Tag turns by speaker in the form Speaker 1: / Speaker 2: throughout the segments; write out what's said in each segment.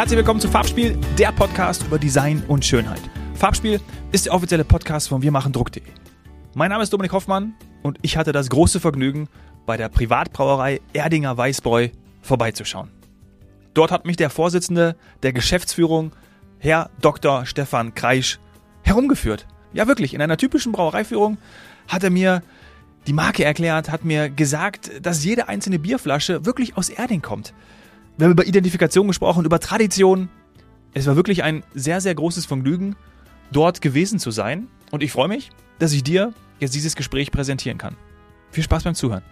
Speaker 1: Herzlich willkommen zu Farbspiel, der Podcast über Design und Schönheit. Farbspiel ist der offizielle Podcast von Wir machen Druck.de. Mein Name ist Dominik Hoffmann und ich hatte das große Vergnügen, bei der Privatbrauerei Erdinger Weißbräu vorbeizuschauen. Dort hat mich der Vorsitzende der Geschäftsführung, Herr Dr. Stefan Kreisch, herumgeführt. Ja, wirklich, in einer typischen Brauereiführung hat er mir die Marke erklärt, hat mir gesagt, dass jede einzelne Bierflasche wirklich aus Erding kommt. Wir haben über Identifikation gesprochen, über Tradition. Es war wirklich ein sehr, sehr großes Vergnügen, dort gewesen zu sein. Und ich freue mich, dass ich dir jetzt dieses Gespräch präsentieren kann. Viel Spaß beim Zuhören.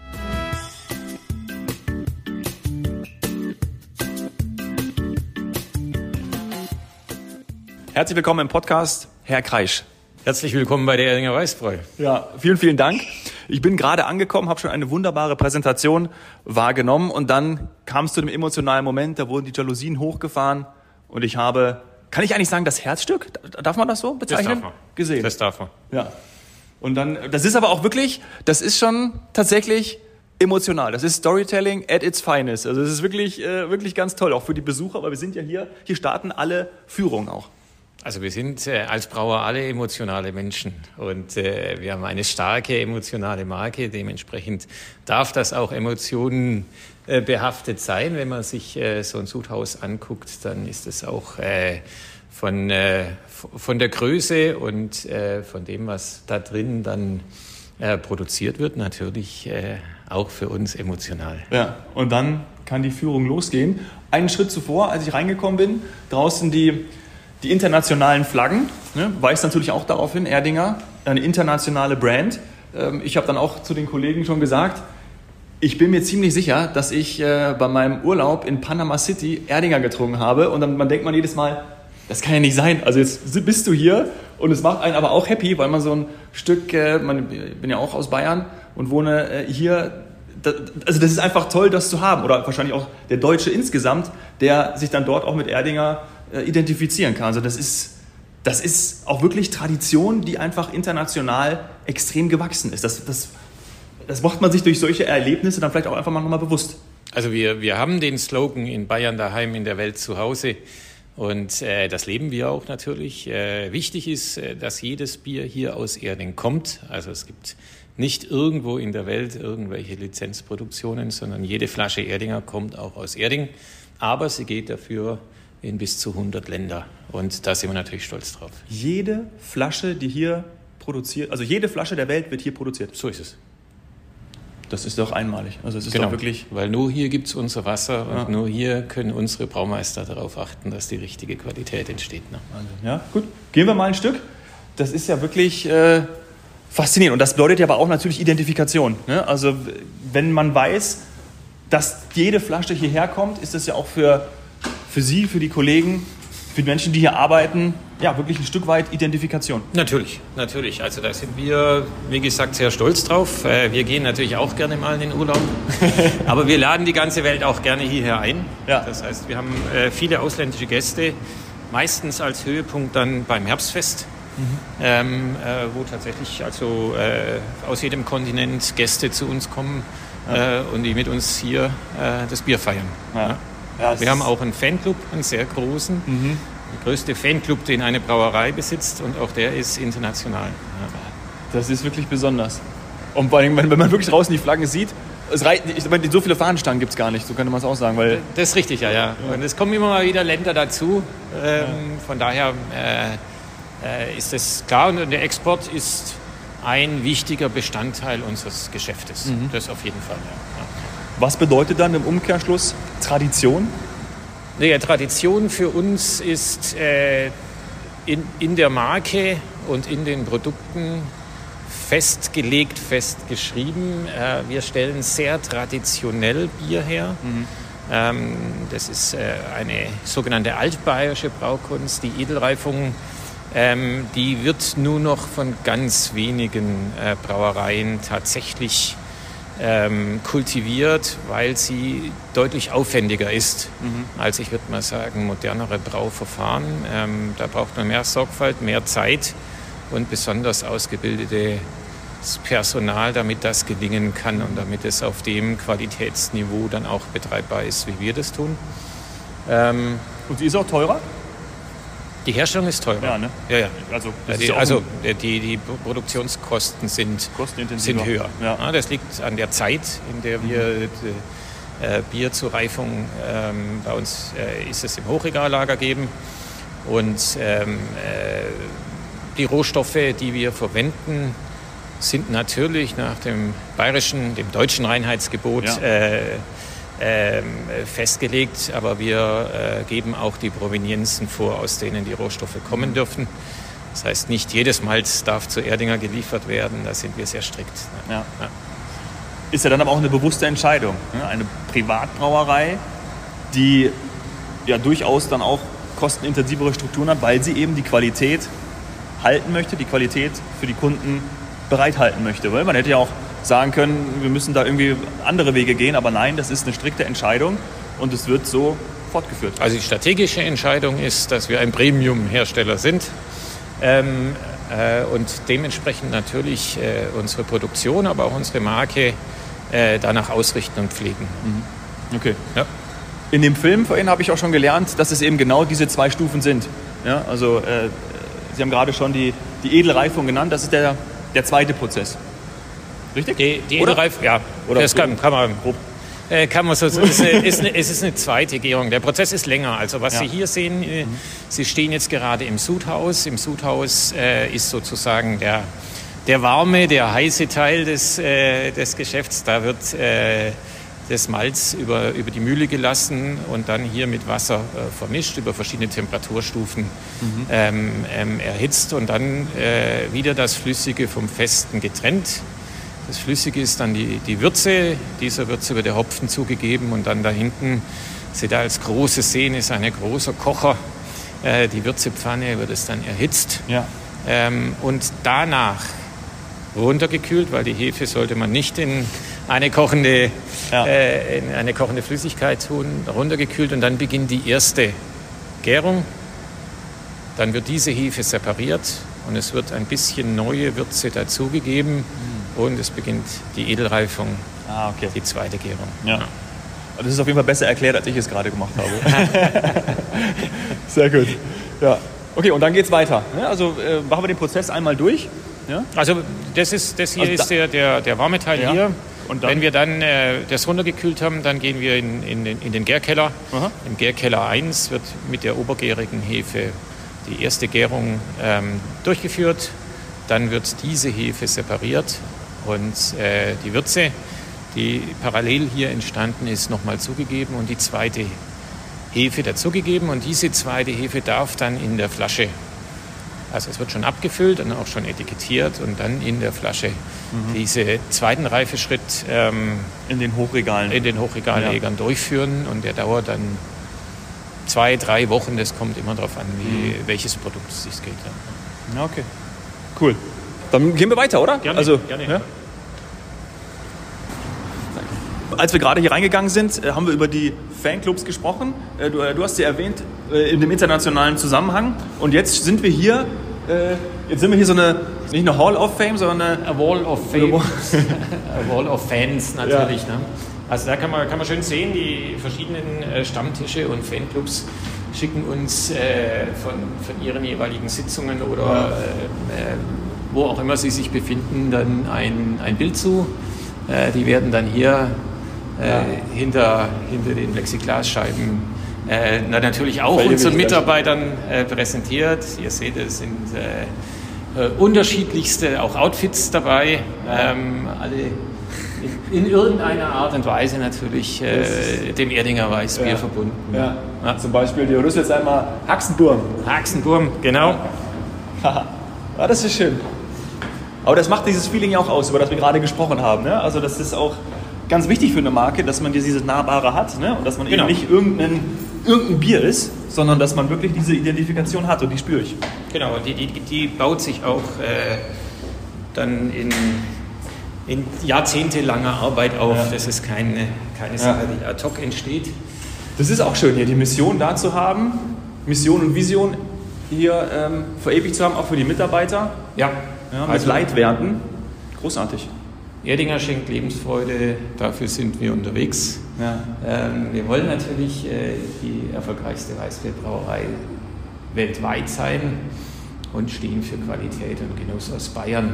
Speaker 1: Herzlich willkommen im Podcast, Herr Kreisch.
Speaker 2: Herzlich willkommen bei der Erdinger Weißbräu.
Speaker 1: Ja, vielen, vielen Dank. Ich bin gerade angekommen, habe schon eine wunderbare Präsentation wahrgenommen und dann kam es zu dem emotionalen Moment, da wurden die Jalousien hochgefahren und ich habe, kann ich eigentlich sagen, das Herzstück, darf man das so bezeichnen?
Speaker 2: Das darf man.
Speaker 1: Gesehen.
Speaker 2: Das darf man.
Speaker 1: Ja. Und dann, das ist aber auch wirklich, das ist schon tatsächlich emotional. Das ist Storytelling at its finest. Also das ist wirklich, äh, wirklich ganz toll, auch für die Besucher, weil wir sind ja hier, hier starten alle Führungen auch.
Speaker 2: Also wir sind äh, als Brauer alle emotionale Menschen und äh, wir haben eine starke emotionale Marke. Dementsprechend darf das auch Emotionen äh, behaftet sein. Wenn man sich äh, so ein Sudhaus anguckt, dann ist es auch äh, von, äh, von der Größe und von dem, was da drin dann produziert wird, natürlich auch für uns emotional.
Speaker 1: Ja, und dann kann die Führung losgehen. Einen Schritt zuvor, als ich reingekommen bin, draußen die, die internationalen Flaggen, ne, weist natürlich auch darauf hin, Erdinger, eine internationale Brand. Ähm, ich habe dann auch zu den Kollegen schon gesagt, ich bin mir ziemlich sicher, dass ich äh, bei meinem Urlaub in Panama City Erdinger getrunken habe und dann man denkt man jedes Mal, das kann ja nicht sein. Also jetzt bist du hier und es macht einen aber auch happy, weil man so ein Stück, äh, man, ich bin ja auch aus Bayern und wohne äh, hier. Da, also das ist einfach toll, das zu haben. Oder wahrscheinlich auch der Deutsche insgesamt, der sich dann dort auch mit Erdinger identifizieren kann. Also das ist, das ist auch wirklich Tradition, die einfach international extrem gewachsen ist. Das, das, das macht man sich durch solche Erlebnisse dann vielleicht auch einfach mal nochmal bewusst.
Speaker 2: Also wir, wir haben den Slogan in Bayern daheim, in der Welt zu Hause. Und äh, das leben wir auch natürlich. Äh, wichtig ist, äh, dass jedes Bier hier aus Erding kommt. Also es gibt nicht irgendwo in der Welt irgendwelche Lizenzproduktionen, sondern jede Flasche Erdinger kommt auch aus Erding. Aber sie geht dafür in bis zu 100 Länder. Und da sind wir natürlich stolz drauf.
Speaker 1: Jede Flasche, die hier produziert, also jede Flasche der Welt wird hier produziert.
Speaker 2: So ist es.
Speaker 1: Das ist doch einmalig. Also es ist
Speaker 2: Genau,
Speaker 1: doch wirklich.
Speaker 2: weil nur hier gibt es unser Wasser und
Speaker 1: Ja.
Speaker 2: nur hier können unsere Braumeister darauf achten, dass die richtige Qualität entsteht. Ne?
Speaker 1: Also, ja, gut. Gehen wir mal ein Stück. Das ist ja wirklich äh, faszinierend. Und das bedeutet ja aber auch natürlich Identifikation. Ne? Also wenn man weiß, dass jede Flasche hierher kommt, ist das ja auch für, für Sie, für die Kollegen, für die Menschen, die hier arbeiten, ja, wirklich ein Stück weit Identifikation.
Speaker 2: Natürlich, natürlich. Also da sind wir, wie gesagt, sehr stolz drauf. Äh, Wir gehen natürlich auch gerne mal in den Urlaub. Aber wir laden die ganze Welt auch gerne hierher ein.
Speaker 1: Ja.
Speaker 2: Das heißt, wir haben äh, viele ausländische Gäste, meistens als Höhepunkt dann beim Herbstfest. Ähm, äh, wo tatsächlich also äh, aus jedem Kontinent Gäste zu uns kommen äh, und die mit uns hier äh, das Bier feiern.
Speaker 1: Ja. Ja, es
Speaker 2: Wir haben auch einen Fanclub, einen sehr großen. Der größte Fanclub, den eine Brauerei besitzt und auch der ist international. Ja.
Speaker 1: Das ist wirklich besonders. Und vor allem, wenn, wenn man wirklich draußen die Flaggen sieht, es reicht, ich meine, so viele Fahnenstangen gibt es gar nicht, so könnte man es auch sagen, weil
Speaker 2: Das ist richtig, ja, ja. Und es kommen immer mal wieder Länder dazu. Ähm, Von daher äh, äh, ist das klar und der Export ist ein wichtiger Bestandteil unseres Geschäftes. Das auf jeden Fall. Ja.
Speaker 1: Was bedeutet dann im Umkehrschluss Tradition?
Speaker 2: Naja, Tradition für uns ist äh, in, in der Marke und in den Produkten festgelegt, festgeschrieben. Äh, wir stellen sehr traditionell Bier her. Ähm, das ist äh, eine sogenannte altbayerische Braukunst. Die Edelreifung, ähm, die wird nur noch von ganz wenigen äh, Brauereien tatsächlich ähm, kultiviert, weil sie deutlich aufwendiger ist als, ich würde mal sagen, modernere Brauverfahren. Ähm, da braucht man mehr Sorgfalt, mehr Zeit und besonders ausgebildetes Personal, damit das gelingen kann und damit es auf dem Qualitätsniveau dann auch betreibbar ist, wie wir das tun. Ähm,
Speaker 1: Und sie ist auch teurer?
Speaker 2: Die Herstellung ist teurer.
Speaker 1: Ja, ne?
Speaker 2: Ja, ja.
Speaker 1: Also,
Speaker 2: Ja, die,
Speaker 1: ja
Speaker 2: also
Speaker 1: ein-
Speaker 2: die, die Produktionskosten sind, sind höher.
Speaker 1: Ja.
Speaker 2: das liegt an der Zeit, in der wir äh, Bier zur Reifung ähm, bei uns äh, ist es im Hochregallager geben und ähm, äh, die Rohstoffe, die wir verwenden, sind natürlich nach dem bayerischen, dem deutschen Reinheitsgebot äh, festgelegt, aber wir äh, geben auch die Provenienzen vor, aus denen die Rohstoffe kommen dürfen. Das heißt, nicht jedes Malz darf zu Erdinger geliefert werden, da sind wir sehr strikt.
Speaker 1: Ja.
Speaker 2: Ja.
Speaker 1: Ist ja dann aber auch eine bewusste Entscheidung. Ne? Eine Privatbrauerei, die ja durchaus dann auch kostenintensivere Strukturen hat, weil sie eben die Qualität halten möchte, die Qualität für die Kunden bereithalten möchte. Weil man hätte ja auch sagen können, wir müssen da irgendwie andere Wege gehen, aber nein, das ist eine strikte Entscheidung und es wird so fortgeführt.
Speaker 2: Also die strategische Entscheidung ist, dass wir ein Premium-Hersteller sind ähm, äh, und dementsprechend natürlich äh, unsere Produktion, aber auch unsere Marke äh, danach ausrichten und pflegen.
Speaker 1: Okay.
Speaker 2: Ja.
Speaker 1: In dem Film vorhin habe ich auch schon gelernt, dass es eben genau diese zwei Stufen sind. Ja, also äh, Sie haben gerade schon die, die Edelreifung genannt, das ist der, der zweite Prozess. Richtig?
Speaker 2: Die, die
Speaker 1: Oder?
Speaker 2: Edelreif, ja,
Speaker 1: Oder
Speaker 2: das kann, kann man
Speaker 1: Grob.
Speaker 2: Äh, Kann man so, es, ist eine, es ist eine zweite Gärung. Der Prozess ist länger. Also was
Speaker 1: Ja.
Speaker 2: Sie hier sehen, äh, Sie stehen jetzt gerade im Sudhaus. Im Sudhaus äh, ist sozusagen der, der warme, der heiße Teil des, äh, des Geschäfts. Da wird das Malz über, über die Mühle gelassen und dann hier mit Wasser vermischt, über verschiedene Temperaturstufen ähm, ähm, erhitzt und dann wieder das Flüssige vom Festen getrennt. Das Flüssige ist dann die, die Würze. Dieser Würze wird der Hopfen zugegeben und dann da hinten, seht ihr als große Szene, ist ein großer Kocher. Äh, die Würzepfanne wird es dann erhitzt
Speaker 1: Ja.
Speaker 2: ähm, und danach runtergekühlt, weil die Hefe sollte man nicht in eine kochende,
Speaker 1: Ja.
Speaker 2: äh, in eine kochende Flüssigkeit tun, runtergekühlt und dann beginnt die erste Gärung. Dann wird diese Hefe separiert und es wird ein bisschen neue Würze dazugegeben und es beginnt die Edelreifung,
Speaker 1: Ah, okay.
Speaker 2: die zweite Gärung.
Speaker 1: Ja. Also Das ist auf jeden Fall besser erklärt, als ich es gerade gemacht habe. Sehr gut. Ja. Okay, und dann geht's weiter. Also äh, machen wir den Prozess einmal durch. Ja?
Speaker 2: Also das, ist, das hier
Speaker 1: Also da-
Speaker 2: ist der, der, der warme Teil
Speaker 1: Ja.
Speaker 2: hier. Wenn wir dann äh, das runtergekühlt haben, dann gehen wir in, in, den, in den Gärkeller.
Speaker 1: Aha.
Speaker 2: Im Gärkeller 1 wird mit der obergärigen Hefe die erste Gärung ähm, durchgeführt. Dann wird diese Hefe separiert und äh, die Würze, die parallel hier entstanden ist, nochmal zugegeben und die zweite Hefe dazugegeben. Und diese zweite Hefe darf dann in der Flasche also es wird schon abgefüllt und auch schon etikettiert und dann in der Flasche diese zweiten Reifeschritt ähm,
Speaker 1: In den Hochregalen.
Speaker 2: in den Hochregallegern durchführen und der dauert dann zwei, drei Wochen. Das kommt immer darauf an, wie, welches Produkt es sich geht. Ja.
Speaker 1: Ja, okay. Cool. Dann gehen wir weiter, oder?
Speaker 2: Gerne,
Speaker 1: also,
Speaker 2: gerne.
Speaker 1: Ja? Als wir gerade hier reingegangen sind, äh, haben wir über die Fanclubs gesprochen. Äh, Du, äh, du hast sie erwähnt äh, in dem internationalen Zusammenhang. Und jetzt sind wir hier, jetzt sind wir hier so eine, nicht eine Hall of Fame, sondern eine
Speaker 2: A Wall of Fame, A Wall of Fans natürlich. Ne? Also da kann man, kann man schön sehen, die verschiedenen Stammtische und Fanclubs schicken uns äh, von, von ihren jeweiligen Sitzungen oder äh, äh, wo auch immer sie sich befinden, dann ein, ein Bild zu. Äh, die werden dann hier äh, hinter, hinter den Plexiglasscheiben äh, na, natürlich auch unseren. Mitarbeitern äh, präsentiert. Ihr seht, es sind äh, äh, unterschiedlichste auch Outfits dabei, ähm, alle in, in irgendeiner Art und Weise natürlich äh, dem Erdinger Weißbier
Speaker 1: Ja.
Speaker 2: verbunden.
Speaker 1: Ja. Zum Beispiel die Rüssel jetzt einmal Haxenburm.
Speaker 2: Haxenburm, genau.
Speaker 1: ja, das ist schön. Aber das macht dieses Feeling ja auch aus, über das wir gerade gesprochen haben. Ne? Also das ist auch ganz wichtig für eine Marke, dass man dieses Nahbare hat ne? und dass man
Speaker 2: Genau.
Speaker 1: eben nicht irgendein, irgendein Bier ist, sondern dass man wirklich diese Identifikation hat und die spüre ich.
Speaker 2: Genau, die, die, die baut sich auch äh, dann in, in jahrzehntelanger Arbeit auf.
Speaker 1: Ja.
Speaker 2: Das ist keine, keine
Speaker 1: Ja.
Speaker 2: Sache, die ad hoc entsteht.
Speaker 1: Das ist auch schön hier, die Mission da zu haben, Mission und Vision hier ähm, verewigt zu haben, auch für die Mitarbeiter.
Speaker 2: Ja,
Speaker 1: Ja, mit
Speaker 2: also
Speaker 1: Leitwerten. Großartig.
Speaker 2: Erdinger schenkt Lebensfreude, dafür sind wir unterwegs. Ja. Ähm, wir wollen natürlich äh, die erfolgreichste Weißbierbrauerei weltweit sein und stehen für Qualität und Genuss aus Bayern.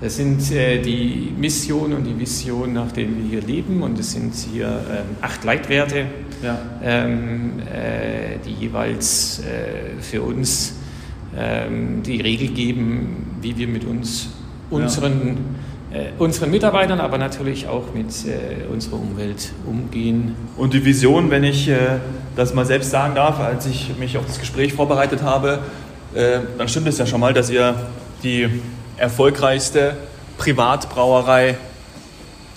Speaker 2: Das sind äh, die Mission und die Vision, nach denen wir hier leben. Und es sind hier ähm, acht Leitwerte, ja. ähm, äh, die jeweils äh, für uns ähm, die Regel geben, wie wir mit uns, unseren, ja. Äh, unseren Mitarbeitern, aber natürlich auch mit äh, unserer Umwelt umgehen.
Speaker 1: Und die Vision, wenn ich äh, das mal selbst sagen darf, als ich mich auf das Gespräch vorbereitet habe, dann stimmt es ja schon mal, dass ihr die erfolgreichste Privatbrauerei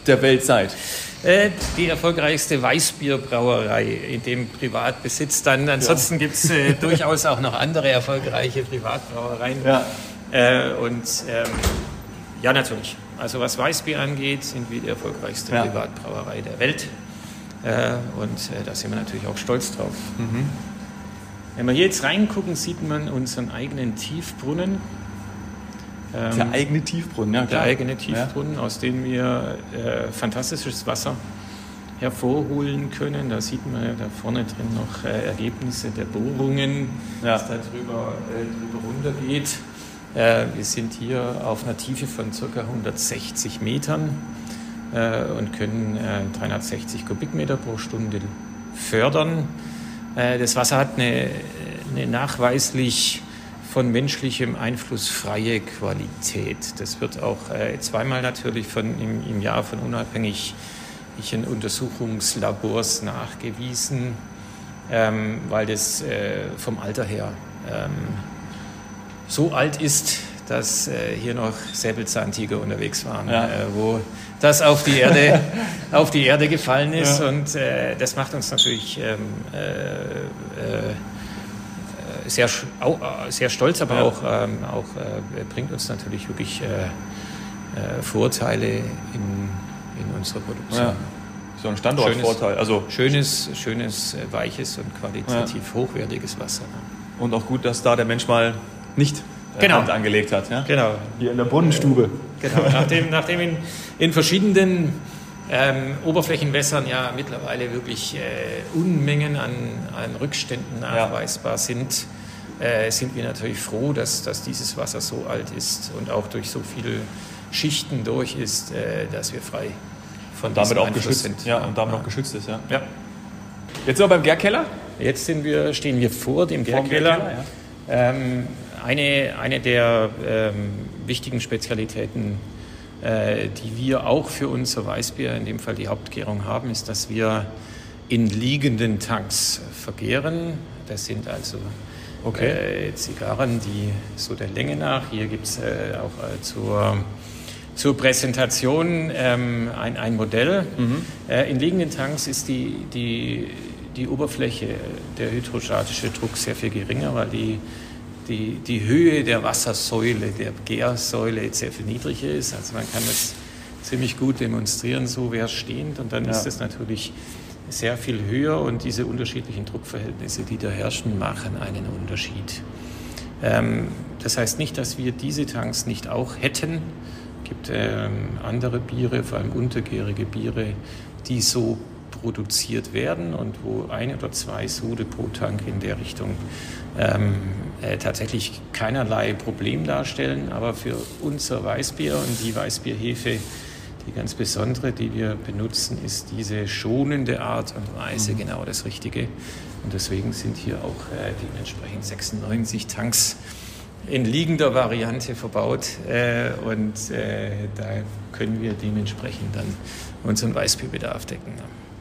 Speaker 1: der Welt seid?
Speaker 2: Äh, die erfolgreichste Weißbierbrauerei in dem Privatbesitz. Dann ansonsten ja. gibt es äh, durchaus auch noch andere erfolgreiche Privatbrauereien. Ja. Äh, und ähm, ja, natürlich. Also was Weißbier angeht, sind wir die erfolgreichste ja. Privatbrauerei der Welt. Äh, und äh, da sind wir natürlich auch stolz drauf. Mhm. Wenn wir hier jetzt reingucken, sieht man unseren eigenen Tiefbrunnen.
Speaker 1: Ähm, der eigene Tiefbrunnen,
Speaker 2: ja. Klar. Der eigene Tiefbrunnen, ja. aus dem wir äh, fantastisches Wasser hervorholen können. Da sieht man ja da vorne drin noch äh, Ergebnisse der Bohrungen, ja. was da drüber, äh, drüber runtergeht. Äh, wir sind hier auf einer Tiefe von ca. 160 Metern äh, und können 360 äh, Kubikmeter pro Stunde fördern. das Wasser hat eine, eine nachweislich von menschlichem Einfluss freie Qualität. Das wird auch äh, zweimal natürlich von, im, im Jahr von unabhängigen Untersuchungslabors nachgewiesen, ähm, weil das äh, vom Alter her ähm, so alt ist, dass äh, hier noch Säbelzahntiger unterwegs waren, ja. äh, wo das auf die Erde, auf die Erde gefallen ist. Ja. Und äh, das macht uns natürlich ähm, äh, äh, sehr, äh, sehr stolz, aber ja. auch, ähm, auch bringt uns natürlich wirklich Vorteile in, in unserer Produktion.
Speaker 1: So ein Standortvorteil.
Speaker 2: Schönes, also schönes, schönes, weiches und qualitativ hochwertiges Wasser. Ne?
Speaker 1: Und auch gut, dass da der Mensch mal nicht
Speaker 2: genau.
Speaker 1: Hand angelegt hat. Ja?
Speaker 2: Genau.
Speaker 1: Hier in der Brunnenstube.
Speaker 2: Genau. Nachdem, nachdem in, in verschiedenen ähm, Oberflächenwässern ja mittlerweile wirklich äh, Unmengen an, an Rückständen nachweisbar ja. sind, äh, sind wir natürlich froh, dass, dass dieses Wasser so alt ist und auch durch so viele Schichten durch ist, äh, dass wir frei von
Speaker 1: und damit auch geschützt sind. Ja, und damit ja. auch geschützt ist. Ja.
Speaker 2: ja.
Speaker 1: Jetzt sind wir beim Gärkeller.
Speaker 2: Jetzt sind wir, stehen wir vor dem Gärkeller. Gärkeller ja. ähm, eine, eine der ähm, wichtigen Spezialitäten äh, die wir auch für unser Weißbier, in dem Fall die Hauptgärung haben, ist, dass wir in liegenden Tanks vergären. Das sind also okay. äh, Zigarren, die so der Länge nach, hier gibt es äh, auch äh, zur, zur Präsentation ähm, ein, ein Modell. Mhm. Äh, in liegenden Tanks ist die, die, die Oberfläche, der hydrostatische Druck sehr viel geringer, weil die die, die Höhe der Wassersäule, der Gärsäule sehr viel niedriger ist. Also man kann das ziemlich gut demonstrieren, so wäre es stehend. Und dann ja. ist es natürlich sehr viel höher und diese unterschiedlichen Druckverhältnisse, die da herrschen, machen einen Unterschied. Ähm, das heißt nicht, dass wir diese Tanks nicht auch hätten. Es gibt ähm, andere Biere, vor allem untergärige Biere, die so produziert werden und wo ein oder zwei Sude pro Tank in der Richtung ähm, äh, tatsächlich keinerlei Problem darstellen. Aber für unser Weißbier und die Weißbierhefe, die ganz besondere, die wir benutzen, ist diese schonende Art und Weise mhm. genau das Richtige. Und deswegen sind hier auch äh, dementsprechend 96 Tanks in liegender Variante verbaut äh, und äh, da können wir dementsprechend dann unseren Weißbierbedarf decken.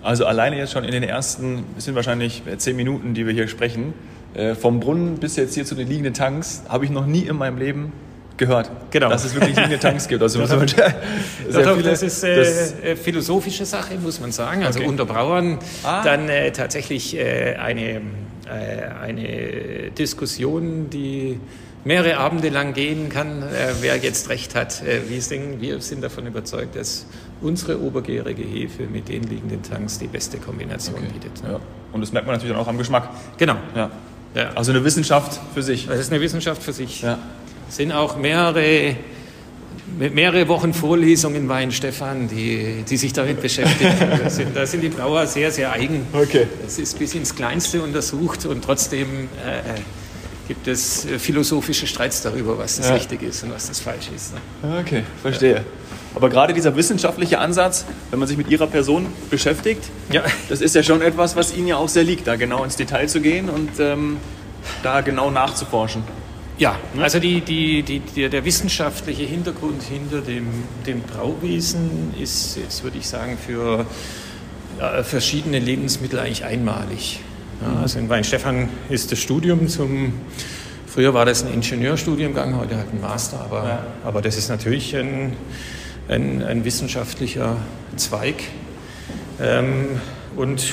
Speaker 1: Also alleine jetzt schon in den ersten, es sind wahrscheinlich zehn Minuten, die wir hier sprechen, äh, vom Brunnen bis jetzt hier zu den liegenden Tanks, habe ich noch nie in meinem Leben gehört,
Speaker 2: genau.
Speaker 1: dass es wirklich liegende Tanks gibt. Also
Speaker 2: sehr doch, viele, das ist äh, das äh, philosophische Sache, muss man sagen. Also okay. unter Brauern ah. dann äh, tatsächlich äh, eine, eine Diskussion, die mehrere Abende lang gehen kann, wer jetzt recht hat. wir, sind, wir sind davon überzeugt, dass unsere obergärige Hefe mit den liegenden Tanks die beste Kombination okay. bietet.
Speaker 1: Ja. Und das merkt man natürlich dann auch am Geschmack.
Speaker 2: Genau.
Speaker 1: Ja. Ja. Also eine Wissenschaft für sich.
Speaker 2: Das ist eine Wissenschaft für sich. Ja. Es sind auch mehrere mehrere Wochen Vorlesungen in Stefan, die, die sich damit beschäftigen. Da sind, da sind die Brauer sehr, sehr eigen.
Speaker 1: Okay.
Speaker 2: Es ist bis ins Kleinste untersucht und trotzdem äh, gibt es philosophische Streits darüber, was das
Speaker 1: Ja.
Speaker 2: richtig ist und was das falsch ist. ne?
Speaker 1: Okay, verstehe. Aber gerade dieser wissenschaftliche Ansatz, wenn man sich mit Ihrer Person beschäftigt,
Speaker 2: Ja.
Speaker 1: das ist ja schon etwas, was Ihnen ja auch sehr liegt, da genau ins Detail zu gehen und ähm, da genau nachzuforschen.
Speaker 2: Ja, also die, die, die, der, wissenschaftliche Hintergrund hinter dem, dem Brauwesen ist, jetzt würde ich sagen, für ja, verschiedene Lebensmittel eigentlich einmalig. Ja, also in Weinstefan ist das Studium zum, früher war das ein Ingenieurstudiengang, heute halt ein Master, aber,
Speaker 1: Ja.
Speaker 2: aber das ist natürlich ein, ein, ein wissenschaftlicher Zweig. Ähm, und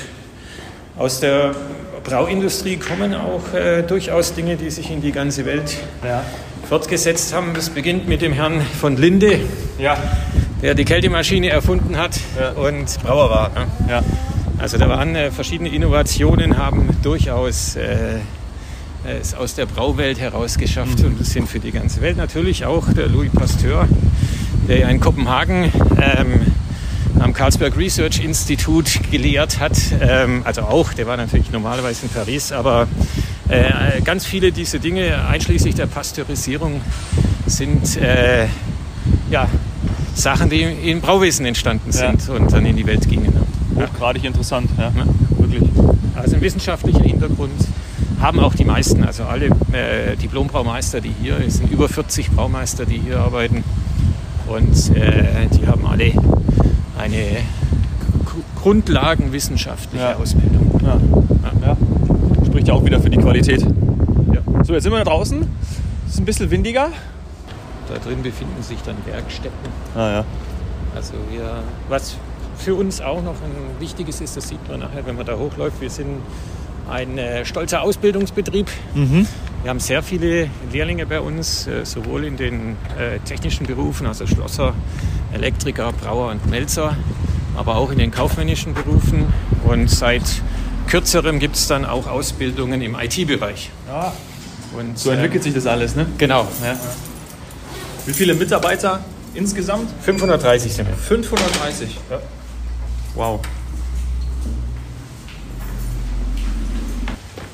Speaker 2: aus der Brauindustrie kommen auch äh, durchaus Dinge, die sich in die ganze Welt
Speaker 1: Ja.
Speaker 2: fortgesetzt haben. Das beginnt mit dem Herrn von Linde,
Speaker 1: Ja.
Speaker 2: der die Kältemaschine erfunden hat
Speaker 1: Ja.
Speaker 2: und Brauer war. Ne?
Speaker 1: Ja.
Speaker 2: Also da waren äh, verschiedene Innovationen, haben durchaus äh, es aus der Brauwelt herausgeschafft
Speaker 1: Mhm.
Speaker 2: und sind für die ganze Welt natürlich auch der Louis Pasteur, der ja in Kopenhagen ähm, am Carlsberg Research Institute gelehrt hat. Ähm, also auch, der war natürlich normalerweise in Paris, aber äh, ganz viele dieser Dinge, einschließlich der Pasteurisierung, sind äh, ja, Sachen, die im Brauwesen entstanden
Speaker 1: Ja.
Speaker 2: sind und dann in die Welt gingen. Ja.
Speaker 1: Hochgradig interessant, ja.
Speaker 2: Ja.
Speaker 1: Wirklich.
Speaker 2: Also ein wissenschaftlicher Hintergrund haben auch die meisten, also alle äh, Diplombraumeister, die hier, es sind über 40 Braumeister, die hier arbeiten und äh, die haben alle eine Gr- grundlagenwissenschaftliche
Speaker 1: Ja.
Speaker 2: Ausbildung.
Speaker 1: Ja. ja. Spricht ja auch wieder für die Qualität. So, jetzt sind wir da draußen. Es ist ein bisschen windiger.
Speaker 2: Da drin befinden sich dann Werkstätten.
Speaker 1: Ah, ja.
Speaker 2: Also wir, was für uns auch noch ein wichtiges ist, das sieht man nachher, wenn man da hochläuft, wir sind ein äh, stolzer Ausbildungsbetrieb.
Speaker 1: Mhm.
Speaker 2: Wir haben sehr viele Lehrlinge bei uns, äh, sowohl in den äh, technischen Berufen, also Schlosser, Elektriker, Brauer und Melzer, aber auch in den kaufmännischen Berufen. Und seit kürzerem gibt es dann auch Ausbildungen im IT-Bereich.
Speaker 1: ja.
Speaker 2: Und,
Speaker 1: So entwickelt sich das alles, ne?
Speaker 2: ähm, Genau.
Speaker 1: Ja. Wie viele Mitarbeiter insgesamt?
Speaker 2: 530 sind wir.
Speaker 1: 530.
Speaker 2: Ja.
Speaker 1: Wow.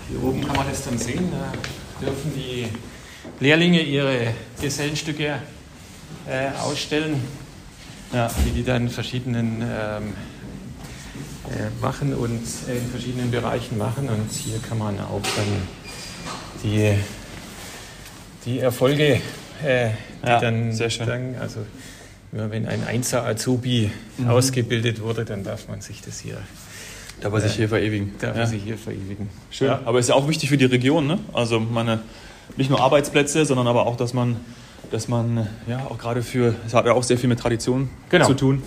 Speaker 2: Hier oben kann man das dann sehen. Dürfen die Lehrlinge ihre Gesellenstücke äh, ausstellen,
Speaker 1: Ja.
Speaker 2: die die dann in verschiedenen ähm, äh, machen und äh, in verschiedenen Bereichen machen. Und hier kann man auch dann die, die Erfolge, äh, die
Speaker 1: Ja,
Speaker 2: dann
Speaker 1: sehr schön.
Speaker 2: Dann, also wenn ein Einser Azubi ausgebildet wurde, dann darf man sich das hier,
Speaker 1: Da war sich hier verewigen.
Speaker 2: darf
Speaker 1: ja.
Speaker 2: man sich hier verewigen.
Speaker 1: Schön.
Speaker 2: Ja.
Speaker 1: Aber ist ja auch wichtig für die Region, ne? Also meine, nicht nur Arbeitsplätze, sondern aber auch, dass man, dass man, ja, auch gerade für, es hat ja auch sehr viel mit Tradition
Speaker 2: Genau.
Speaker 1: zu tun,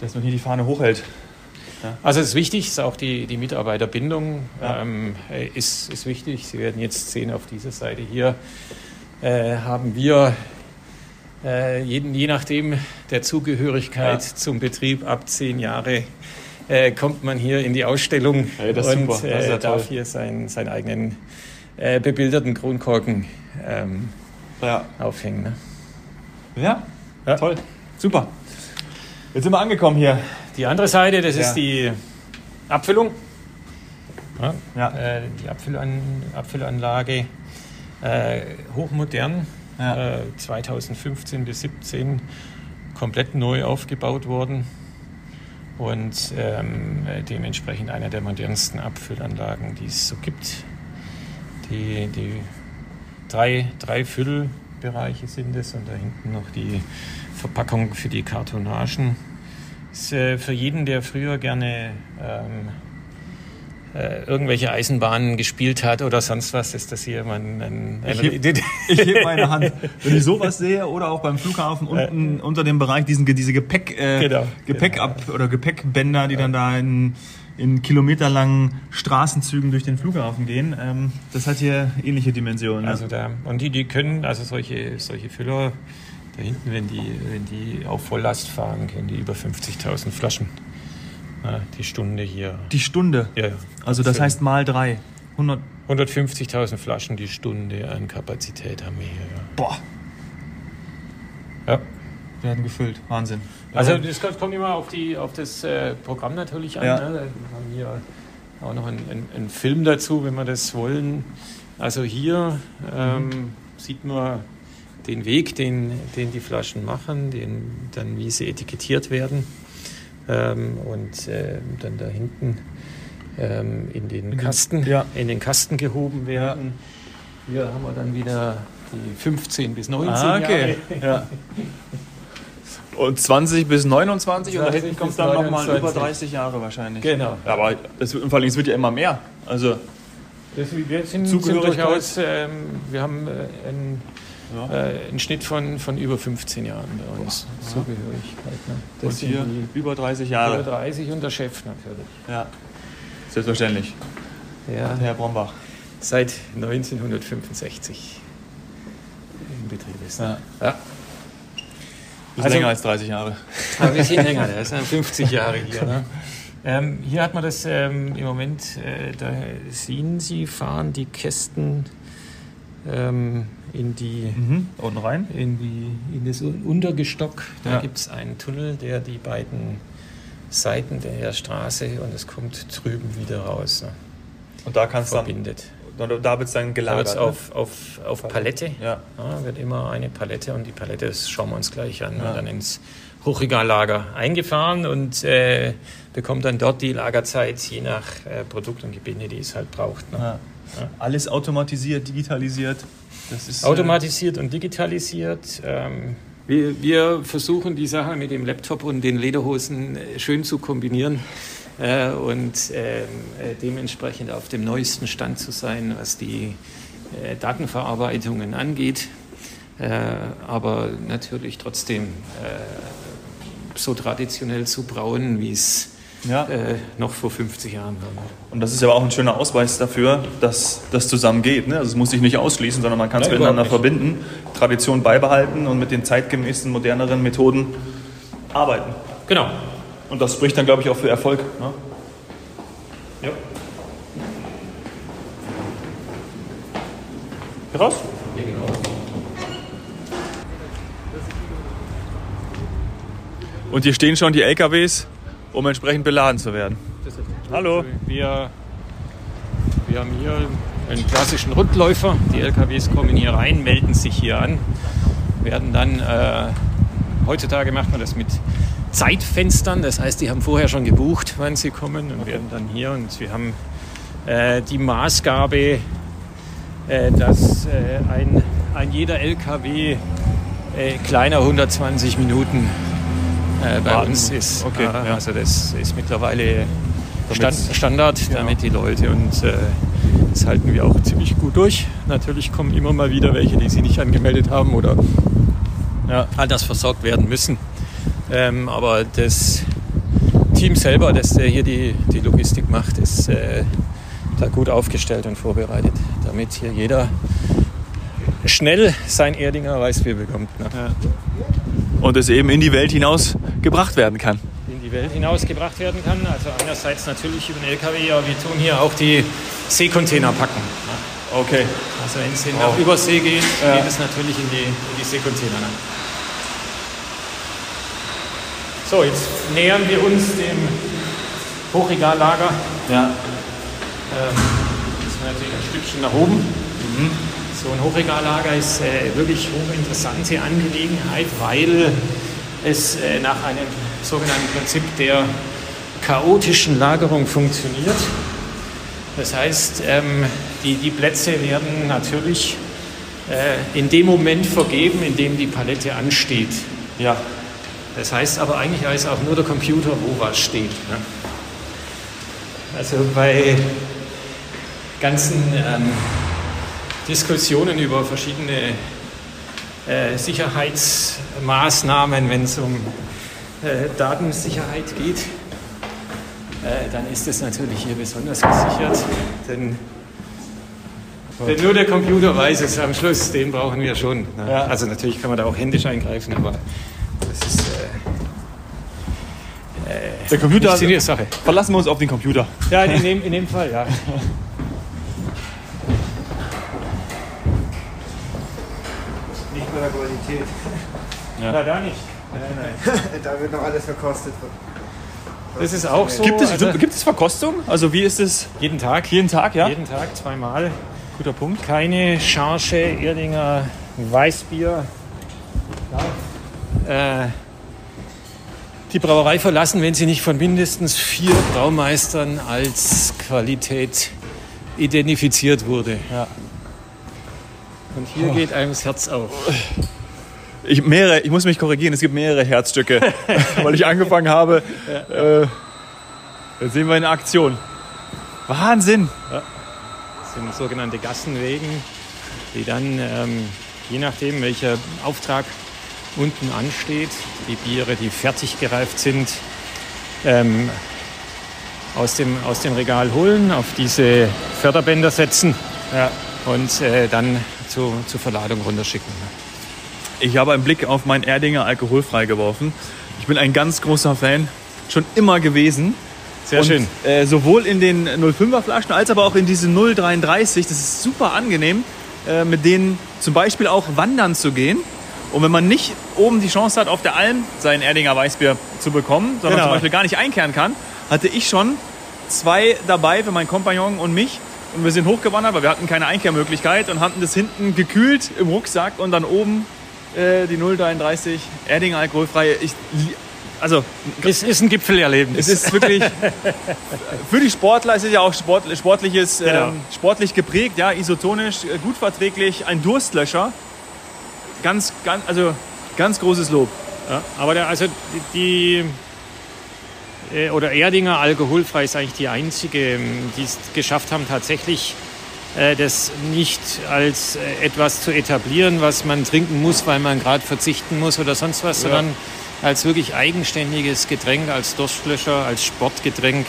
Speaker 1: dass man hier die Fahne hochhält.
Speaker 2: Also es ist wichtig, ist auch die, die Mitarbeiterbindung
Speaker 1: Ja.
Speaker 2: ähm, äh, ist, ist wichtig. Sie werden jetzt sehen, auf dieser Seite hier äh, haben wir äh, jeden, je nachdem der Zugehörigkeit
Speaker 1: Ja.
Speaker 2: zum Betrieb ab zehn Jahre äh, kommt man hier in die Ausstellung
Speaker 1: ist
Speaker 2: und äh,
Speaker 1: ja
Speaker 2: darf hier seinen, seinen eigenen äh, bebilderten Kronkorken ähm,
Speaker 1: Ja.
Speaker 2: aufhängen. Ne?
Speaker 1: Ja,
Speaker 2: Ja.
Speaker 1: toll. Super. Jetzt sind wir angekommen hier.
Speaker 2: Die andere Seite, das ist die Abfüllung. Ja,
Speaker 1: Ja.
Speaker 2: Äh, die Abfüllan Abfüllanlage, äh, hochmodern,
Speaker 1: Ja.
Speaker 2: äh, 2015 bis 2017 komplett neu aufgebaut worden und ähm, äh, dementsprechend eine der modernsten Abfüllanlagen, die es so gibt. Die, die drei, drei Füllbereiche sind es und da hinten noch die Verpackung für die Kartonagen. Ist äh, für jeden, der früher gerne ähm, äh, irgendwelche Eisenbahnen gespielt hat oder sonst was, ist das hier mal ein, ein,
Speaker 1: Ich heb- Ich hebe meine Hand. Wenn ich sowas sehe oder auch beim Flughafen unten unter dem Bereich diesen, diese Gepäck, äh,
Speaker 2: Genau.
Speaker 1: Gepäckab oder Gepäckbänder, die dann da in, in kilometerlangen Straßenzügen durch den Flughafen gehen, ähm, das hat hier ähnliche Dimensionen. ne?
Speaker 2: Also da, und die, die können, also solche, solche Füller, da hinten, wenn die, wenn die auf Volllast fahren, können die über 50.000 Flaschen ja, die Stunde hier.
Speaker 1: die Stunde.
Speaker 2: Ja, ja.
Speaker 1: Also das heißt mal drei. 100.
Speaker 2: 150.000 Flaschen die Stunde an Kapazität haben wir hier.
Speaker 1: Boah.
Speaker 2: Ja. ja.
Speaker 1: werden gefüllt. Wahnsinn.
Speaker 2: Also das kommt immer auf, die, auf das äh, Programm natürlich an.
Speaker 1: Ja.
Speaker 2: Ne? Wir haben hier auch noch einen, einen, einen Film dazu, wenn wir das wollen. Also hier ähm, sieht man den Weg, den, den die Flaschen machen, den, dann wie sie etikettiert werden ähm, und ähm, dann da hinten ähm, in den
Speaker 1: den-
Speaker 2: Kasten,
Speaker 1: ja.
Speaker 2: in den Kasten gehoben werden. Hier haben wir dann wieder die 15 bis 19
Speaker 1: Ah, okay.
Speaker 2: Jahre.
Speaker 1: Ja. Und 20 bis 29 und da
Speaker 2: 20
Speaker 1: hinten kommt dann nochmal über
Speaker 2: 29.
Speaker 1: 30 Jahre wahrscheinlich.
Speaker 2: Genau.
Speaker 1: Ja, aber das, wird- vor allem, es wird ja immer mehr. Also,
Speaker 2: Das, wir sind, sind durchaus, ähm, wir haben äh, einen,
Speaker 1: ja.
Speaker 2: äh, einen Schnitt von, von über 15 Jahren bei uns. Zugehörigkeit. Ne?
Speaker 1: und
Speaker 2: Das
Speaker 1: hier
Speaker 2: sind
Speaker 1: über 30
Speaker 2: die
Speaker 1: Jahre.
Speaker 2: über 30 und der Chef natürlich.
Speaker 1: Ja. Selbstverständlich.
Speaker 2: Ja,
Speaker 1: Herr Brombach.
Speaker 2: seit 1965 im Betrieb ist.
Speaker 1: Ja.
Speaker 2: Ja.
Speaker 1: Ist
Speaker 2: Also-
Speaker 1: länger als 30 Jahre.
Speaker 2: Ein bisschen länger, ist dann 50 Jahre hier. Ne? Ähm, hier hat man das ähm, im Moment, äh, da sehen Sie, fahren die Kästen ähm, in die
Speaker 1: Mhm. Unten rein.
Speaker 2: in, die, in das Untergestock. Da
Speaker 1: Ja.
Speaker 2: gibt es einen Tunnel, der die beiden Seiten der Straße und es kommt drüben wieder raus, ne,
Speaker 1: Und da kannst du dann,
Speaker 2: verbindet.
Speaker 1: da, da wird es dann
Speaker 2: Da
Speaker 1: gelagert.
Speaker 2: wird
Speaker 1: ne?
Speaker 2: auf, auf, auf Palette,
Speaker 1: Ja.
Speaker 2: ja, wird immer eine Palette und die Palette, das schauen wir uns gleich an,
Speaker 1: Ja.
Speaker 2: dann ins Hochregallager eingefahren und äh, bekommt dann dort die Lagerzeit je nach äh, Produkt und Gebinde, die es halt braucht. Ne.
Speaker 1: Ja. Alles automatisiert, digitalisiert. Das ist, äh,
Speaker 2: Automatisiert und digitalisiert. Ähm, wir, wir versuchen die Sache mit dem Laptop und den Lederhosen äh, schön zu kombinieren äh, und ähm, äh, dementsprechend auf dem neuesten Stand zu sein, was die äh, Datenverarbeitungen angeht. Äh, aber natürlich trotzdem äh, so traditionell zu brauen, wie es
Speaker 1: Ja.
Speaker 2: äh, noch vor 50 Jahren war.
Speaker 1: Und das ist aber auch ein schöner Ausweis dafür, dass das zusammen geht. Ne? Also es muss sich nicht ausschließen, sondern man kann es miteinander
Speaker 2: überhaupt
Speaker 1: verbinden, Tradition beibehalten und mit den zeitgemäßen, moderneren Methoden arbeiten.
Speaker 2: Genau.
Speaker 1: Und das spricht dann, glaube ich, auch für Erfolg. Ne?
Speaker 2: Ja.
Speaker 1: Hier raus? Und hier stehen schon die LKWs, um entsprechend beladen zu werden. Hallo.
Speaker 2: Wir, wir haben hier einen klassischen Rundläufer. Die LKWs kommen hier rein, melden sich hier an, werden dann, äh, heutzutage macht man das mit Zeitfenstern, das heißt, die haben vorher schon gebucht, wann sie kommen und werden dann hier und wir haben äh, die Maßgabe, äh, dass äh, ein, ein jeder LKW äh, kleiner 120 Minuten äh, bei
Speaker 1: Warten.
Speaker 2: uns ist.
Speaker 1: Okay,
Speaker 2: Äh,
Speaker 1: ja.
Speaker 2: Also das ist mittlerweile Stand, Standard, damit die Leute und äh, das halten wir auch ziemlich gut durch. Natürlich kommen immer mal wieder welche, die sie nicht angemeldet haben oder
Speaker 1: Ja.
Speaker 2: anders versorgt werden müssen. Ähm, aber das Team selber, das äh, hier die, die Logistik macht, ist äh, da gut aufgestellt und vorbereitet, damit hier jeder schnell sein Erdinger Weißbier bekommt. Ne?
Speaker 1: Und es eben in die Welt hinaus gebracht werden kann.
Speaker 2: in die Welt hinausgebracht werden kann. Also einerseits natürlich über den LKW, aber wir tun hier auch die Seekontainer packen. ne?
Speaker 1: Okay.
Speaker 2: Also wenn es
Speaker 1: Wow.
Speaker 2: nach Übersee geht,
Speaker 1: Ja.
Speaker 2: geht es natürlich in die, in die Seekontainer. Ne? So, jetzt nähern wir uns dem Hochregallager.
Speaker 1: Ja.
Speaker 2: Ähm, das ist natürlich ein Stückchen nach oben.
Speaker 1: Mhm.
Speaker 2: So ein Hochregallager ist äh, wirklich hochinteressante Angelegenheit, weil es äh, nach einem sogenannten Prinzip der chaotischen Lagerung funktioniert. Das heißt, ähm, die, die Plätze werden natürlich äh, in dem Moment vergeben, in dem die Palette ansteht.
Speaker 1: Ja.
Speaker 2: Das heißt aber eigentlich weiß auch nur der Computer, wo was steht. Ne? Also bei ganzen ähm, Diskussionen über verschiedene äh, Sicherheitsmaßnahmen, wenn es um äh, Datensicherheit geht, äh, dann ist es natürlich hier besonders gesichert, denn, denn nur der Computer weiß es am Schluss, den brauchen wir schon. Ne?
Speaker 1: Ja.
Speaker 2: Also natürlich kann man da auch händisch eingreifen, aber das ist äh,
Speaker 1: Der Computer.
Speaker 2: Sache.
Speaker 1: Verlassen wir uns auf den Computer.
Speaker 2: Ja, in dem, in dem Fall, ja.
Speaker 3: Nicht bei der Qualität.
Speaker 1: Ja.
Speaker 2: Na, da nicht.
Speaker 3: Nein, nein. da wird noch alles verkostet.
Speaker 2: Das ist auch so.
Speaker 1: Gibt es,
Speaker 2: also
Speaker 1: gibt es Verkostung? Also wie ist es?
Speaker 2: jeden Tag.
Speaker 1: Jeden Tag, ja?
Speaker 2: Jeden Tag, zweimal.
Speaker 1: Guter Punkt.
Speaker 2: Keine Charge Erdinger Weißbier. Ja. Äh, die Brauerei verlassen, wenn sie nicht von mindestens vier Braumeistern als Qualität identifiziert wurde.
Speaker 1: Ja.
Speaker 2: Und hier geht einem das Herz auf.
Speaker 1: Ich, mehrere, ich muss mich korrigieren, es gibt mehrere Herzstücke, weil ich angefangen habe. Äh, jetzt sehen wir in Aktion. Wahnsinn!
Speaker 2: Das sind sogenannte Gassenwegen, die dann, ähm, je nachdem welcher Auftrag unten ansteht, die Biere, die fertig gereift sind, ähm, aus, dem, aus dem Regal holen, auf diese Förderbänder setzen
Speaker 1: Ja.
Speaker 2: und äh, dann zu, zur Verladung runterschicken.
Speaker 1: Ich habe einen Blick auf mein Erdinger alkoholfrei geworfen. Ich bin ein ganz großer Fan, schon immer gewesen.
Speaker 2: Sehr
Speaker 1: Und,
Speaker 2: schön.
Speaker 1: Äh, sowohl in den 05er Flaschen als aber auch in diese 033. Das ist super angenehm, äh, mit denen zum Beispiel auch wandern zu gehen. Und wenn man nicht oben die Chance hat, auf der Alm sein Erdinger Weißbier zu bekommen, sondern
Speaker 2: Genau.
Speaker 1: zum Beispiel gar nicht einkehren kann, hatte ich schon zwei dabei für meinen Kompagnon und mich. Und wir sind hochgewandert, weil wir hatten keine Einkehrmöglichkeit und hatten das hinten gekühlt im Rucksack und dann oben äh, die 033 Erdinger alkoholfreie. Ich, also
Speaker 2: Es ist ein Gipfelerlebnis.
Speaker 1: es ist wirklich für die Sportler, es ist ja auch Sport, sportliches,
Speaker 2: Genau.
Speaker 1: ähm, sportlich geprägt, ja, isotonisch, äh, gut verträglich, ein Durstlöscher. Ganz, ganz, also ganz großes Lob.
Speaker 2: Ja, aber der, also die, äh, oder Erdinger alkoholfrei ist eigentlich die einzige, ähm, die es geschafft haben, tatsächlich das nicht als äh, etwas zu etablieren, was man trinken muss, weil man gerade verzichten muss oder sonst was,
Speaker 1: Ja.
Speaker 2: sondern als wirklich eigenständiges Getränk, als Durstlöscher, als Sportgetränk.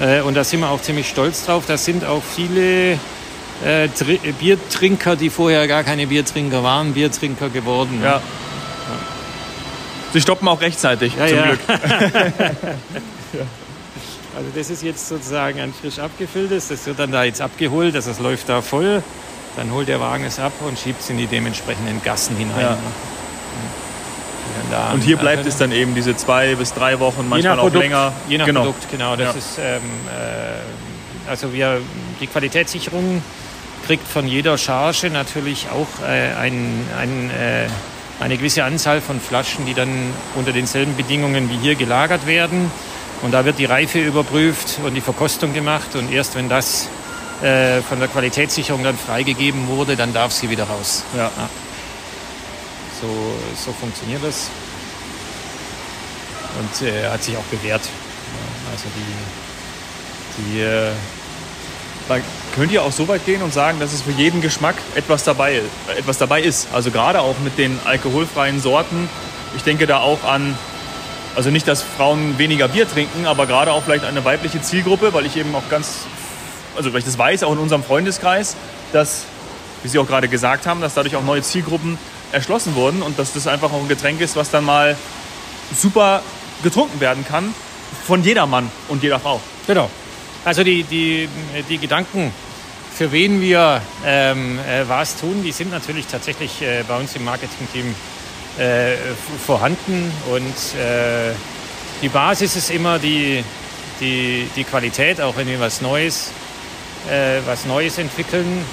Speaker 2: Äh, Und da sind wir auch ziemlich stolz drauf. Da sind auch viele äh, Tri Biertrinker, die vorher gar keine Biertrinker waren, Biertrinker geworden. ne?
Speaker 1: Ja. Sie stoppen auch rechtzeitig,
Speaker 2: Ja,
Speaker 1: zum
Speaker 2: ja.
Speaker 1: Glück.
Speaker 2: Also das ist jetzt sozusagen ein frisch abgefülltes, das wird dann da jetzt abgeholt, also es läuft da voll, dann holt der Wagen es ab und schiebt es in die dementsprechenden Gassen hinein.
Speaker 1: Ja. Und hier bleibt es dann eben diese zwei bis drei Wochen, manchmal auch
Speaker 2: Produkt,
Speaker 1: länger.
Speaker 2: Je nach
Speaker 1: genau.
Speaker 2: Produkt, genau. Das
Speaker 1: Ja.
Speaker 2: ist, ähm, äh, also wir, die Qualitätssicherung kriegt von jeder Charge natürlich auch äh, ein, ein, äh, eine gewisse Anzahl von Flaschen, die dann unter denselben Bedingungen wie hier gelagert werden. Und da wird die Reife überprüft und die Verkostung gemacht. Und erst wenn das äh, von der Qualitätssicherung dann freigegeben wurde, dann darf sie wieder raus.
Speaker 1: Ja.
Speaker 2: So, so funktioniert das. Und äh, hat sich auch bewährt. Ja, Also die, die äh,
Speaker 1: Man könnte ja auch so weit gehen und sagen, dass es für jeden Geschmack etwas dabei, äh, etwas dabei ist. Also gerade auch mit den alkoholfreien Sorten. Ich denke da auch an, also nicht, dass Frauen weniger Bier trinken, aber gerade auch vielleicht eine weibliche Zielgruppe, weil ich eben auch ganz, also weil ich das weiß, auch in unserem Freundeskreis, dass, wie Sie auch gerade gesagt haben, dass dadurch auch neue Zielgruppen erschlossen wurden und dass das einfach auch ein Getränk ist, was dann mal super getrunken werden kann von jedermann und jeder Frau.
Speaker 2: Genau. Also die, die, die Gedanken, für wen wir ähm, äh, was tun, die sind natürlich tatsächlich äh, bei uns im Marketingteam äh, vorhanden. Und äh, die Basis ist immer die, die, die Qualität, auch wenn wir was Neues, äh, was Neues entwickeln.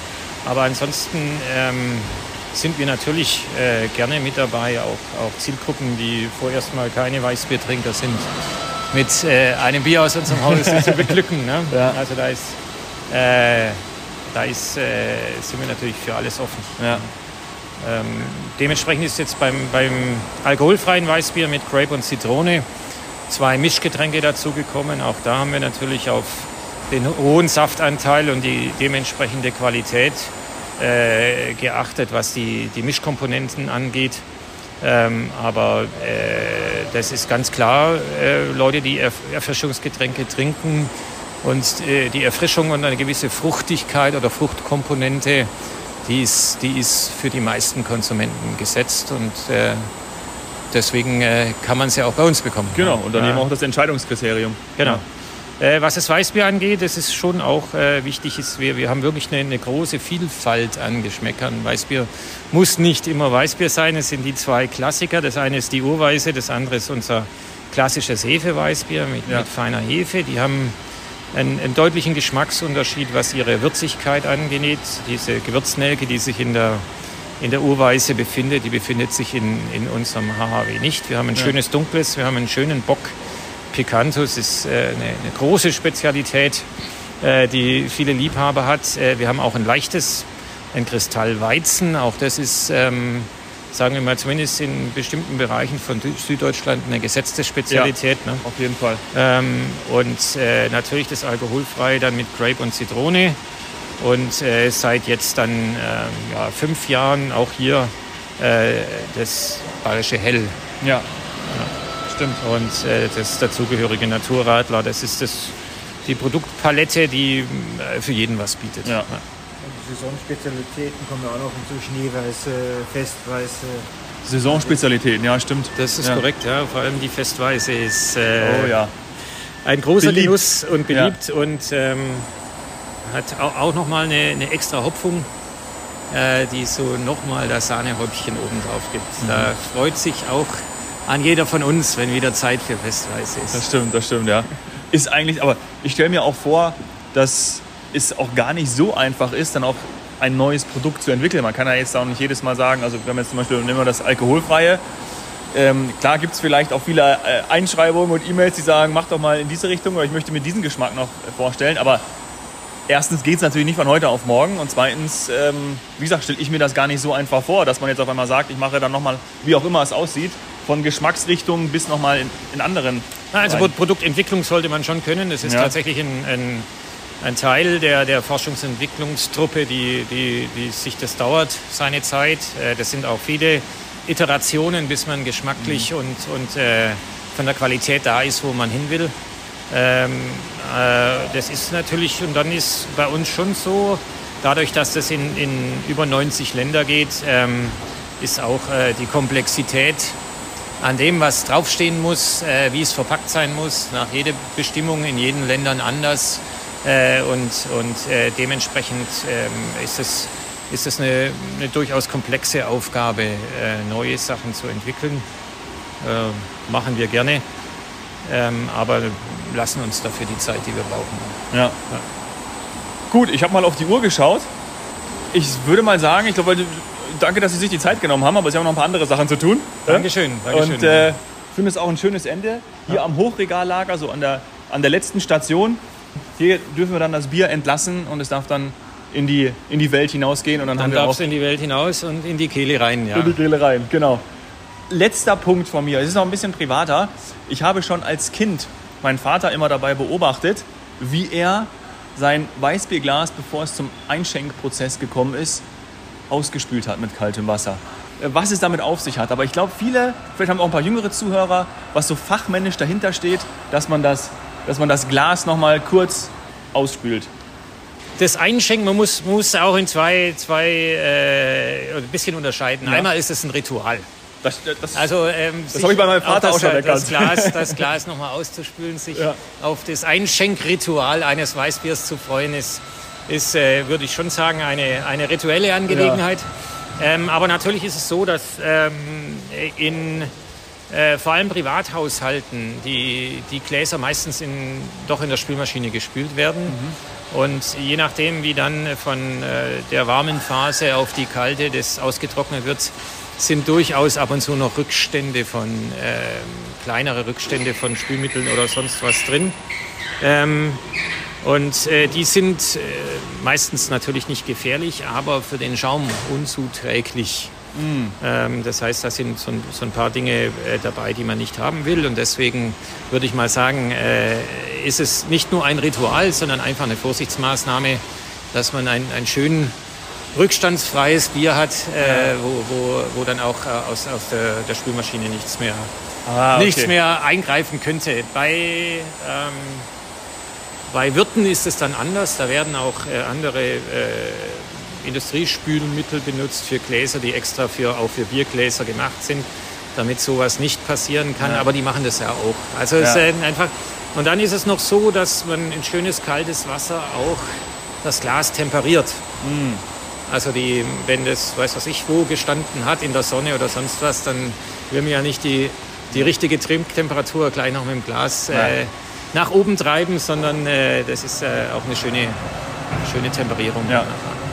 Speaker 2: Aber ansonsten ähm, sind wir natürlich äh, gerne mit dabei, auch, auch Zielgruppen, die vorerst mal keine Weißbiertrinker sind, mit äh, einem Bier aus unserem Haus zu beglücken. Ne?
Speaker 1: Ja.
Speaker 2: Also da ist, äh, da ist, sind wir natürlich für alles offen.
Speaker 1: Ja.
Speaker 2: Ähm, dementsprechend ist jetzt beim, beim alkoholfreien Weißbier mit Grape und Zitrone zwei Mischgetränke dazugekommen. Auch da haben wir natürlich auf den hohen Saftanteil und die dementsprechende Qualität äh, geachtet, was die, die Mischkomponenten angeht. Ähm, aber äh, das ist ganz klar, äh, Leute, die Erf Erfrischungsgetränke trinken und äh, die Erfrischung und eine gewisse Fruchtigkeit oder Fruchtkomponente, die ist, die ist für die meisten Konsumenten gesetzt und äh, deswegen äh, kann man sie auch bei uns bekommen.
Speaker 1: Genau, und dann
Speaker 2: ja.
Speaker 1: eben auch das Entscheidungskriterium.
Speaker 2: Genau. Äh, was das Weißbier angeht, das ist schon auch äh, wichtig, ist, wir, wir haben wirklich eine, eine, große Vielfalt an Geschmäckern. Weißbier muss nicht immer Weißbier sein, es sind die zwei Klassiker. Das eine ist die Urweise, das andere ist unser klassisches Hefeweißbier mit, ja. mit feiner Hefe. Die haben einen, einen, deutlichen Geschmacksunterschied, was ihre Würzigkeit angeht. Diese Gewürznelke, die sich in der, in der Urweise befindet, die befindet sich in, in unserem HHW nicht. Wir haben ein ja. schönes Dunkles, wir haben einen schönen Bock Picantus ist äh, eine, eine, große Spezialität, äh, die viele Liebhaber hat. Äh, wir haben auch ein leichtes, ein Kristallweizen. Auch das ist, ähm, sagen wir mal, zumindest in bestimmten Bereichen von Süddeutschland eine gesetzte Spezialität.
Speaker 1: Ja, ne? Auf jeden Fall.
Speaker 2: Ähm, und äh, natürlich das alkoholfrei dann mit Grape und Zitrone. Und äh, seit jetzt dann ähm, ja, fünf Jahren auch hier äh, das bayerische Hell.
Speaker 1: Ja. ja
Speaker 2: stimmt. Und äh, das dazugehörige Naturradler, das ist das, die Produktpalette, die äh, für jeden was bietet. Ja.
Speaker 3: Saisonspezialitäten kommen ja auch noch hinzu, Schneeweiße, Festweiße.
Speaker 1: Saisonspezialitäten, ja, stimmt.
Speaker 2: Das ist
Speaker 1: ja.
Speaker 2: korrekt, ja. Vor allem die Festweiße ist äh,
Speaker 1: oh, ja.
Speaker 2: ein großer beliebt. Genuss und beliebt ja. und ähm, hat auch, auch nochmal eine, eine extra Hopfung, äh, die so nochmal das Sahnehäubchen oben drauf gibt. Mhm. Da freut sich auch an jeder von uns, wenn wieder Zeit für Festweiße ist.
Speaker 1: Das stimmt, das stimmt, ja. Ist eigentlich, aber ich stelle mir auch vor, dass es auch gar nicht so einfach ist, dann auch ein neues Produkt zu entwickeln. Man kann ja jetzt auch nicht jedes Mal sagen, also wenn wir jetzt zum Beispiel nehmen wir das Alkoholfreie, ähm, klar gibt es vielleicht auch viele äh, Einschreibungen und E-Mails, die sagen, mach doch mal in diese Richtung oder ich möchte mir diesen Geschmack noch vorstellen. Aber erstens geht es natürlich nicht von heute auf morgen und zweitens, ähm, wie gesagt, stelle ich mir das gar nicht so einfach vor, dass man jetzt auf einmal sagt, ich mache dann nochmal, wie auch immer es aussieht, von Geschmacksrichtungen bis nochmal in, in anderen.
Speaker 2: Also rein. Produktentwicklung sollte man schon können. Das ist ja. tatsächlich ein, ein, ein, Teil der, der Forschungsentwicklungstruppe, die, die, die sich das dauert, seine Zeit. Äh, das sind auch viele Iterationen, bis man geschmacklich mhm. und, und äh, von der Qualität da ist, wo man hin will. Ähm, äh, das ist natürlich, und dann ist bei uns schon so, dadurch, dass das in, in über 90 Länder geht, ähm, ist auch äh, die Komplexität an dem, was draufstehen muss, äh, wie es verpackt sein muss, nach jeder Bestimmung in jeden Ländern anders. Äh, und und äh, dementsprechend ähm, ist es, ist es eine, eine durchaus komplexe Aufgabe, äh, neue Sachen zu entwickeln. Äh, machen wir gerne, ähm, aber lassen uns dafür die Zeit, die wir brauchen.
Speaker 1: Ja. ja. Gut, ich habe mal auf die Uhr geschaut. Ich würde mal sagen, ich glaube, danke, dass Sie sich die Zeit genommen haben, aber Sie haben noch ein paar andere Sachen zu tun.
Speaker 2: Dankeschön. Dankeschön
Speaker 1: und äh, finde es auch ein schönes Ende. Hier ja. am Hochregallager, so an der, an der letzten Station. Hier dürfen wir dann das Bier entlassen und es darf dann in die, in die Welt hinausgehen. Und dann,
Speaker 2: dann
Speaker 1: darf
Speaker 2: es in die Welt hinaus und in die Kehle rein. Ja.
Speaker 1: In die Kehle rein, genau. Letzter Punkt von mir. Es ist noch ein bisschen privater. Ich habe schon als Kind meinen Vater immer dabei beobachtet, wie er sein Weißbierglas, bevor es zum Einschenkprozess gekommen ist, ausgespült hat mit kaltem Wasser. Äh, was es damit auf sich hat. Aber ich glaube, viele, vielleicht haben auch ein paar jüngere Zuhörer, was so fachmännisch dahinter steht, dass man das, dass man das Glas nochmal kurz ausspült.
Speaker 2: Das Einschenken, man muss, muss auch in zwei, zwei äh, ein bisschen unterscheiden. Ja. Einmal ist es ein Ritual.
Speaker 1: Das, das,
Speaker 2: also, ähm,
Speaker 1: das habe ich bei meinem Vater auch, das, auch schon erkannt.
Speaker 2: Das Glas, das Glas nochmal auszuspülen, sich ja. auf das Einschenkritual eines Weißbiers zu freuen, ist, ist, äh, würde ich schon sagen, eine, eine rituelle Angelegenheit. Ja. Ähm, aber natürlich ist es so, dass ähm, in äh, vor allem Privathaushalten die, die Gläser meistens in, doch in der Spülmaschine gespült werden. Mhm. Und je nachdem, wie dann von äh, der warmen Phase auf die kalte das ausgetrocknet wird, sind durchaus ab und zu noch Rückstände von, äh, kleinere Rückstände von Spülmitteln oder sonst was drin. Ähm, und äh, die sind äh, meistens natürlich nicht gefährlich, aber für den Schaum unzuträglich. Mm. Ähm, das heißt, da sind so, so ein paar Dinge äh, dabei, die man nicht haben will. Und deswegen würde ich mal sagen, äh, ist es nicht nur ein Ritual, sondern einfach eine Vorsichtsmaßnahme, dass man ein, ein schön rückstandsfreies Bier hat, äh, wo, wo, wo dann auch äh, aus, aus der, der Spülmaschine nichts mehr, ah, okay. nichts mehr eingreifen könnte. Bei ähm, bei Wirten ist es dann anders. Da werden auch äh, andere äh, Industriespülmittel benutzt für Gläser, die extra für, auch für Biergläser gemacht sind, damit sowas nicht passieren kann. Ja. Aber die machen das ja auch. Also es ja. ist einfach Und dann ist es noch so, dass man in schönes kaltes Wasser auch das Glas temperiert. Also die, wenn das, weiß was ich, wo gestanden hat, in der Sonne oder sonst was, dann will man ja nicht die, die richtige Trinktemperatur gleich noch mit dem Glas äh, nach oben treiben, sondern äh, das ist äh, auch eine schöne, schöne Temperierung.
Speaker 1: Ja.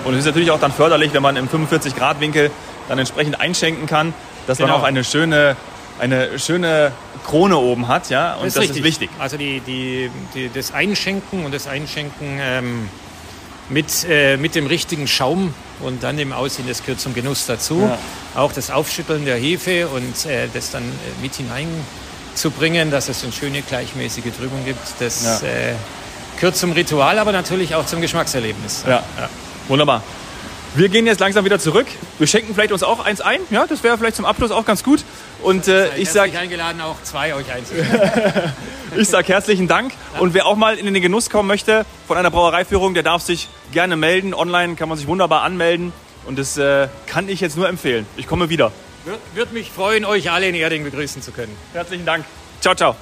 Speaker 1: Und es ist natürlich auch dann förderlich, wenn man im 45-Grad-Winkel dann entsprechend einschenken kann, dass man
Speaker 2: Genau.
Speaker 1: auch eine schöne, eine schöne Krone oben hat. Ja? Und das, ist,
Speaker 2: richtig.
Speaker 1: wichtig.
Speaker 2: Also die, die, die, das Einschenken und das Einschenken ähm, mit, äh, mit dem richtigen Schaum und dann im Aussehen, das gehört zum Genuss dazu.
Speaker 1: Ja.
Speaker 2: Auch das Aufschütteln der Hefe und äh, das dann äh, mit hineinzubringen, dass es eine schöne gleichmäßige Trübung gibt, das
Speaker 1: Ja.
Speaker 2: äh, gehört zum Ritual, aber natürlich auch zum Geschmackserlebnis.
Speaker 1: Ja. Wunderbar. Wir gehen jetzt langsam wieder zurück. Wir schenken vielleicht uns auch eins ein. Ja, das wäre vielleicht zum Abschluss auch ganz gut. Und äh, ich sage
Speaker 2: eingeladen, auch zwei euch einzuschenken.
Speaker 1: ich sag herzlichen Dank. Und wer auch mal in den Genuss kommen möchte von einer Brauereiführung, der darf sich gerne melden. Online kann man sich wunderbar anmelden. Und das äh, kann ich jetzt nur empfehlen. Ich komme wieder.
Speaker 2: Würde würd mich freuen, euch alle in Erding begrüßen zu können.
Speaker 1: Herzlichen Dank. Ciao, ciao.